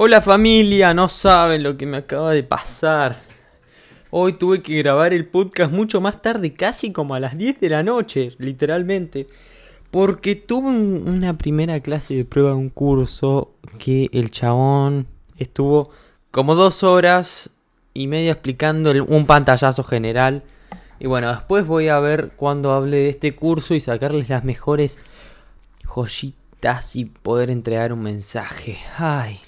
Hola familia, no saben lo que me acaba de pasar. Hoy tuve que grabar el podcast mucho más tarde, casi como a las 10 de la noche, literalmente. Porque tuve una primera clase de prueba de un curso que el chabón estuvo como dos horas y media explicando un pantallazo general. Y bueno, después voy a ver cuando hable de este curso y sacarles las mejores joyitas y poder entregar un mensaje. Ay,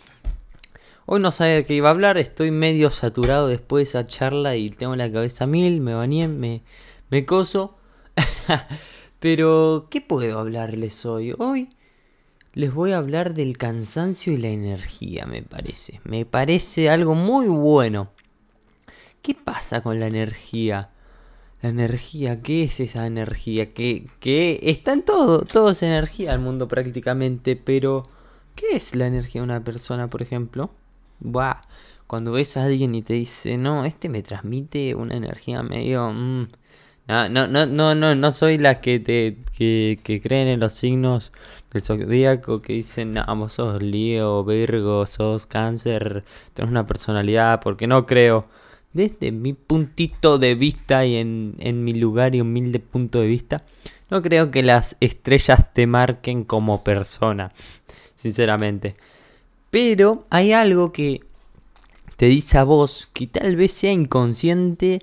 Hoy no sabía de qué iba a hablar, estoy medio saturado después de esa charla y tengo la cabeza mil, me bañé, me, me coso. Pero, ¿qué puedo hablarles hoy? Hoy les voy a hablar del cansancio y la energía, me parece. Me parece algo muy bueno. ¿Qué pasa con la energía? La energía, ¿qué es esa energía? Que, que está en todo, todo es energía al mundo prácticamente, pero ¿qué es la energía de una persona, por ejemplo? Buah, cuando ves a alguien y te dice, no, este me transmite una energía medio... Mm". No, no, no, no, no, no soy la que te que, creen en los signos del zodíaco que dicen, no, sos Leo, Virgo, sos cáncer, tenés una personalidad, porque no creo. Desde mi puntito de vista y en, en mi lugar y humilde punto de vista, no creo que las estrellas te marquen como persona, sinceramente. Pero hay algo que te dice a vos que tal vez sea inconsciente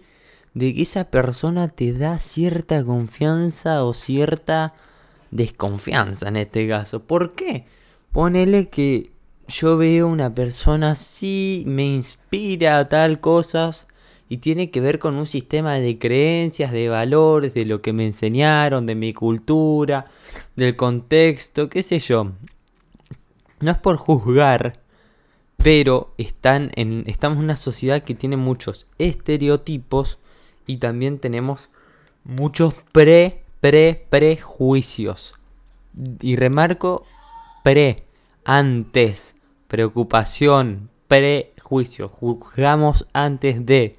de que esa persona te da cierta confianza o cierta desconfianza en este caso. ¿Por qué? Ponele que yo veo una persona así, me inspira a tal cosas y tiene que ver con un sistema de creencias, de valores, de lo que me enseñaron, de mi cultura, del contexto, qué sé yo no es por juzgar, pero están en, estamos en una sociedad que tiene muchos estereotipos y también tenemos muchos pre, pre, prejuicios. Y remarco pre, antes, preocupación, prejuicio, juzgamos antes de.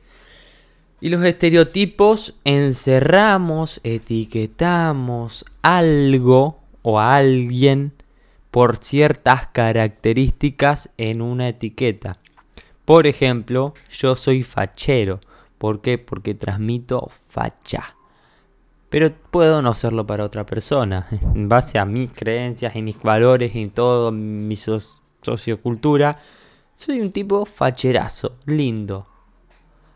Y los estereotipos encerramos, etiquetamos algo o a alguien por ciertas características en una etiqueta. Por ejemplo, yo soy fachero. ¿Por qué? Porque transmito facha. Pero puedo no serlo para otra persona. En base a mis creencias y mis valores y todo mi sociocultura, soy un tipo facherazo, lindo.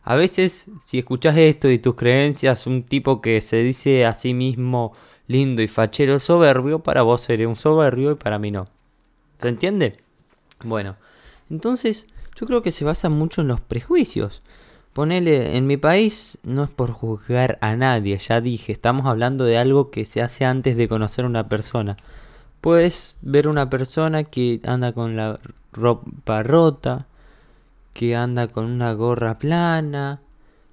A veces, si escuchas esto y tus creencias, un tipo que se dice a sí mismo lindo y fachero soberbio, para vos sería un soberbio y para mí no. ¿Se entiende? Bueno, entonces yo creo que se basa mucho en los prejuicios. Ponele, en mi país no es por juzgar a nadie, ya dije, estamos hablando de algo que se hace antes de conocer a una persona. Puedes ver una persona que anda con la ropa rota, que anda con una gorra plana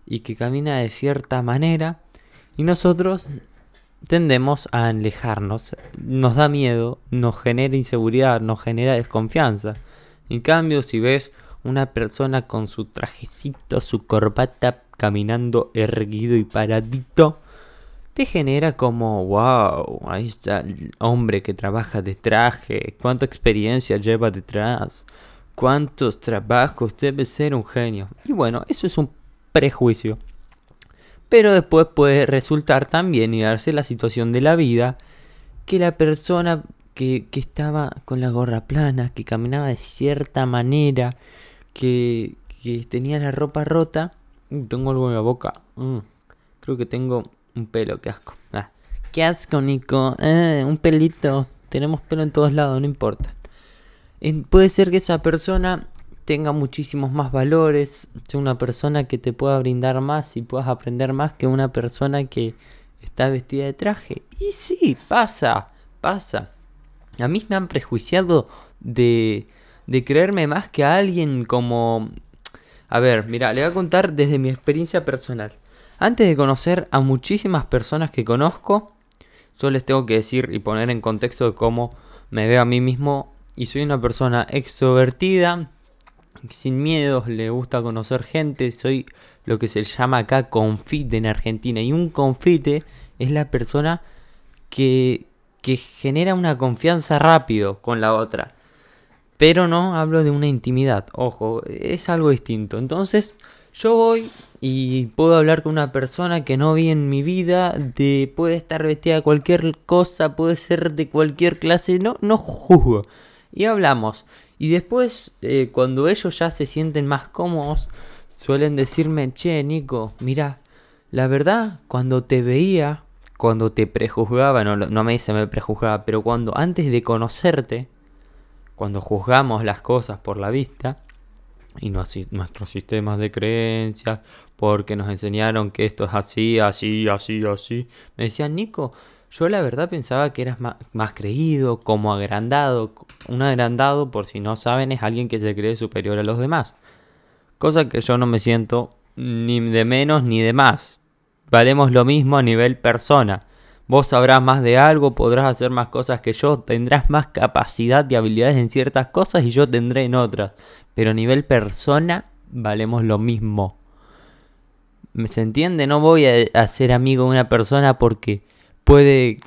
y que camina de cierta manera. Y nosotros tendemos a alejarnos, nos da miedo, nos genera inseguridad, nos genera desconfianza. En cambio, si ves una persona con su trajecito, su corbata, caminando erguido y paradito, te genera como, wow, ahí está el hombre que trabaja de traje, cuánta experiencia lleva detrás, cuántos trabajos, debe ser un genio. Y bueno, eso es un prejuicio. Pero después puede resultar también y darse la situación de la vida que la persona que, estaba con la gorra plana, que caminaba de cierta manera, que, tenía la ropa rota. tengo algo en la boca. Mm, creo que tengo un pelo, qué asco. Ah, qué asco, Nico. Eh, un pelito. Tenemos pelo en todos lados, no importa. puede ser que esa persona tenga muchísimos más valores, sea una persona que te pueda brindar más y puedas aprender más que una persona que está vestida de traje. Y sí, pasa, pasa. A mí me han prejuiciado de, de creerme más que a alguien como... A ver, mira, le voy a contar desde mi experiencia personal. Antes de conocer a muchísimas personas que conozco, yo les tengo que decir y poner en contexto de cómo me veo a mí mismo. Y soy una persona extrovertida, sin miedos, le gusta conocer gente, soy lo que se llama acá confite en Argentina. Y un confite es la persona que, que genera una confianza rápido con la otra. Pero no hablo de una intimidad, ojo, es algo distinto. Entonces, yo voy y puedo hablar con una persona que no vi en mi vida, de puede estar vestida de cualquier cosa, puede ser de cualquier clase, no, no juzgo. Y hablamos. Y después, eh, cuando ellos ya se sienten más cómodos, suelen decirme, che, Nico, mira, la verdad, cuando te veía, cuando te prejuzgaba, no, no me dice me prejuzgaba, pero cuando antes de conocerte, cuando juzgamos las cosas por la vista, y nuestros sistemas de creencias, porque nos enseñaron que esto es así, así, así, así. Me decían, Nico, yo la verdad pensaba que eras más, creído, como agrandado. Un agrandado, por si no saben, es alguien que se cree superior a los demás. Cosa que yo no me siento ni de menos ni de más. Valemos lo mismo a nivel persona. Vos sabrás más de algo, podrás hacer más cosas que yo, tendrás más capacidad y habilidades en ciertas cosas y yo tendré en otras. Pero a nivel persona, valemos lo mismo. ¿Se entiende? No voy a, ser amigo de una persona porque puede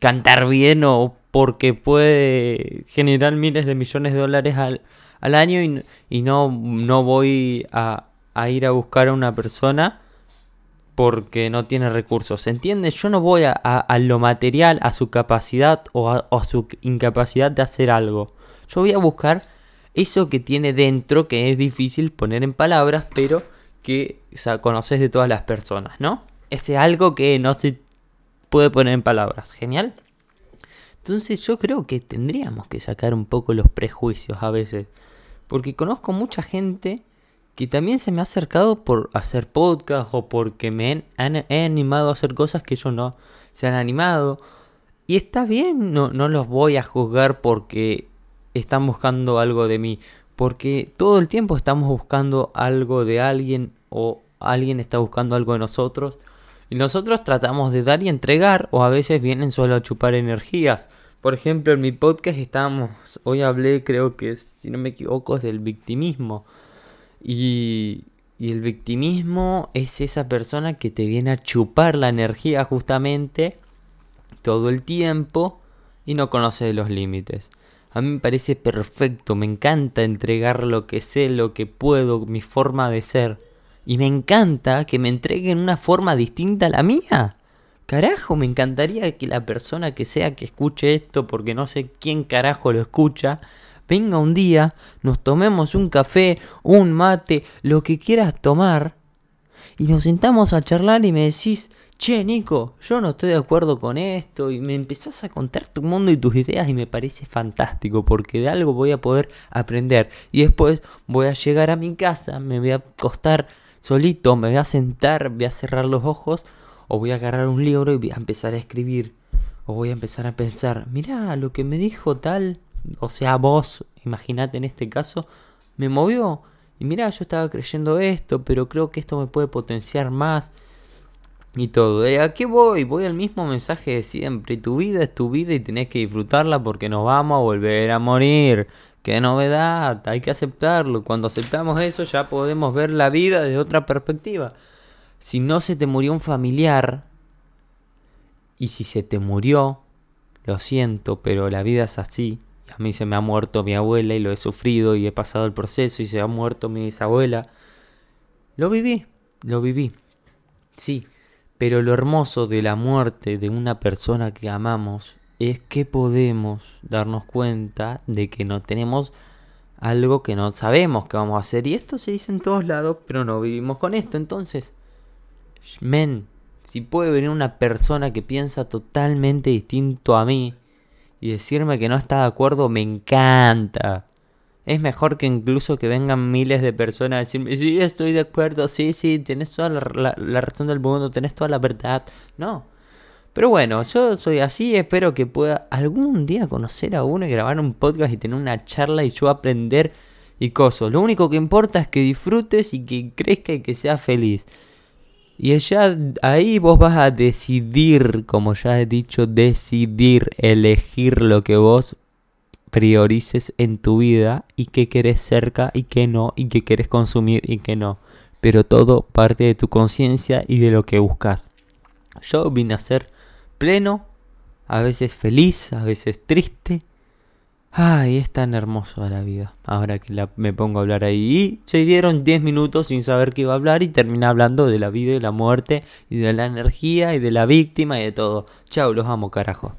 cantar bien o porque puede generar miles de millones de dólares al, año y, no, no voy a, a ir a buscar a una persona porque no tiene recursos. ¿Se entiende? Yo no voy a, lo material, a su capacidad o a, su incapacidad de hacer algo. Yo voy a buscar eso que tiene dentro, que es difícil poner en palabras, pero que conoces de todas las personas, ¿no? Ese algo que no se puede poner en palabras. Genial. Entonces yo creo que tendríamos que sacar un poco los prejuicios a veces. Porque conozco mucha gente que también se me ha acercado por hacer podcast o porque me he animado a hacer cosas que ellos no se han animado. Y está bien, no, no los voy a juzgar porque están buscando algo de mí. Porque todo el tiempo estamos buscando algo de alguien o alguien está buscando algo de nosotros. Y nosotros tratamos de dar y entregar o a veces vienen solo a chupar energías. Por ejemplo, en mi podcast estábamos, hoy hablé creo que si no me equivoco es del victimismo. Y, el victimismo es esa persona que te viene a chupar la energía justamente todo el tiempo y no conoce los límites. A mí me parece perfecto, me encanta entregar lo que sé, lo que puedo, mi forma de ser. Y me encanta que me entreguen una forma distinta a la mía. Carajo, me encantaría que la persona que sea que escuche esto, porque no sé quién carajo lo escucha, venga un día, nos tomemos un café, un mate, lo que quieras tomar, y nos sentamos a charlar y me decís, che Nico, yo no estoy de acuerdo con esto, y me empezás a contar tu mundo y tus ideas y me parece fantástico, porque de algo voy a poder aprender, y después voy a llegar a mi casa, me voy a acostar solito, me voy a sentar, voy a cerrar los ojos, o voy a agarrar un libro y voy a empezar a escribir. O voy a empezar a pensar, mira lo que me dijo tal o sea, vos, imagínate en este caso, me movió. Y mira, yo estaba creyendo esto, pero creo que esto me puede potenciar más. Y todo. ¿eh? ¿A qué voy? Voy al mismo mensaje de siempre. Tu vida es tu vida y tenés que disfrutarla porque nos vamos a volver a morir. Qué novedad, hay que aceptarlo. Cuando aceptamos eso ya podemos ver la vida desde otra perspectiva. Si no se te murió un familiar, y si se te murió, lo siento, pero la vida es así. A mí se me ha muerto mi abuela y lo he sufrido y he pasado el proceso y se ha muerto mi bisabuela. Lo viví, lo viví. Sí, pero lo hermoso de la muerte de una persona que amamos es que podemos darnos cuenta de que no tenemos algo que no sabemos que vamos a hacer. Y esto se dice en todos lados, pero no vivimos con esto. Entonces, men, si puede venir una persona que piensa totalmente distinto a mí, y decirme que no está de acuerdo me encanta. Es mejor que incluso que vengan miles de personas a decirme, sí, estoy de acuerdo, sí, sí, tenés toda la, razón del mundo, tenés toda la verdad. No. Pero bueno, yo soy así, espero que pueda algún día conocer a uno y grabar un podcast y tener una charla y yo aprender y cosas. Lo único que importa es que disfrutes y que crezca y que seas feliz. Y ya ahí vos vas a decidir, como ya he dicho, decidir, elegir lo que vos priorices en tu vida y qué querés cerca y qué no, y qué querés consumir y qué no. Pero todo parte de tu conciencia y de lo que buscas. Yo vine a ser pleno, a veces feliz, a veces triste, Ay, es tan hermoso la vida. Ahora que la, me pongo a hablar ahí. Y se dieron 10 minutos sin saber qué iba a hablar y terminé hablando de la vida y la muerte y de la energía y de la víctima y de todo. Chao, los amo, carajo.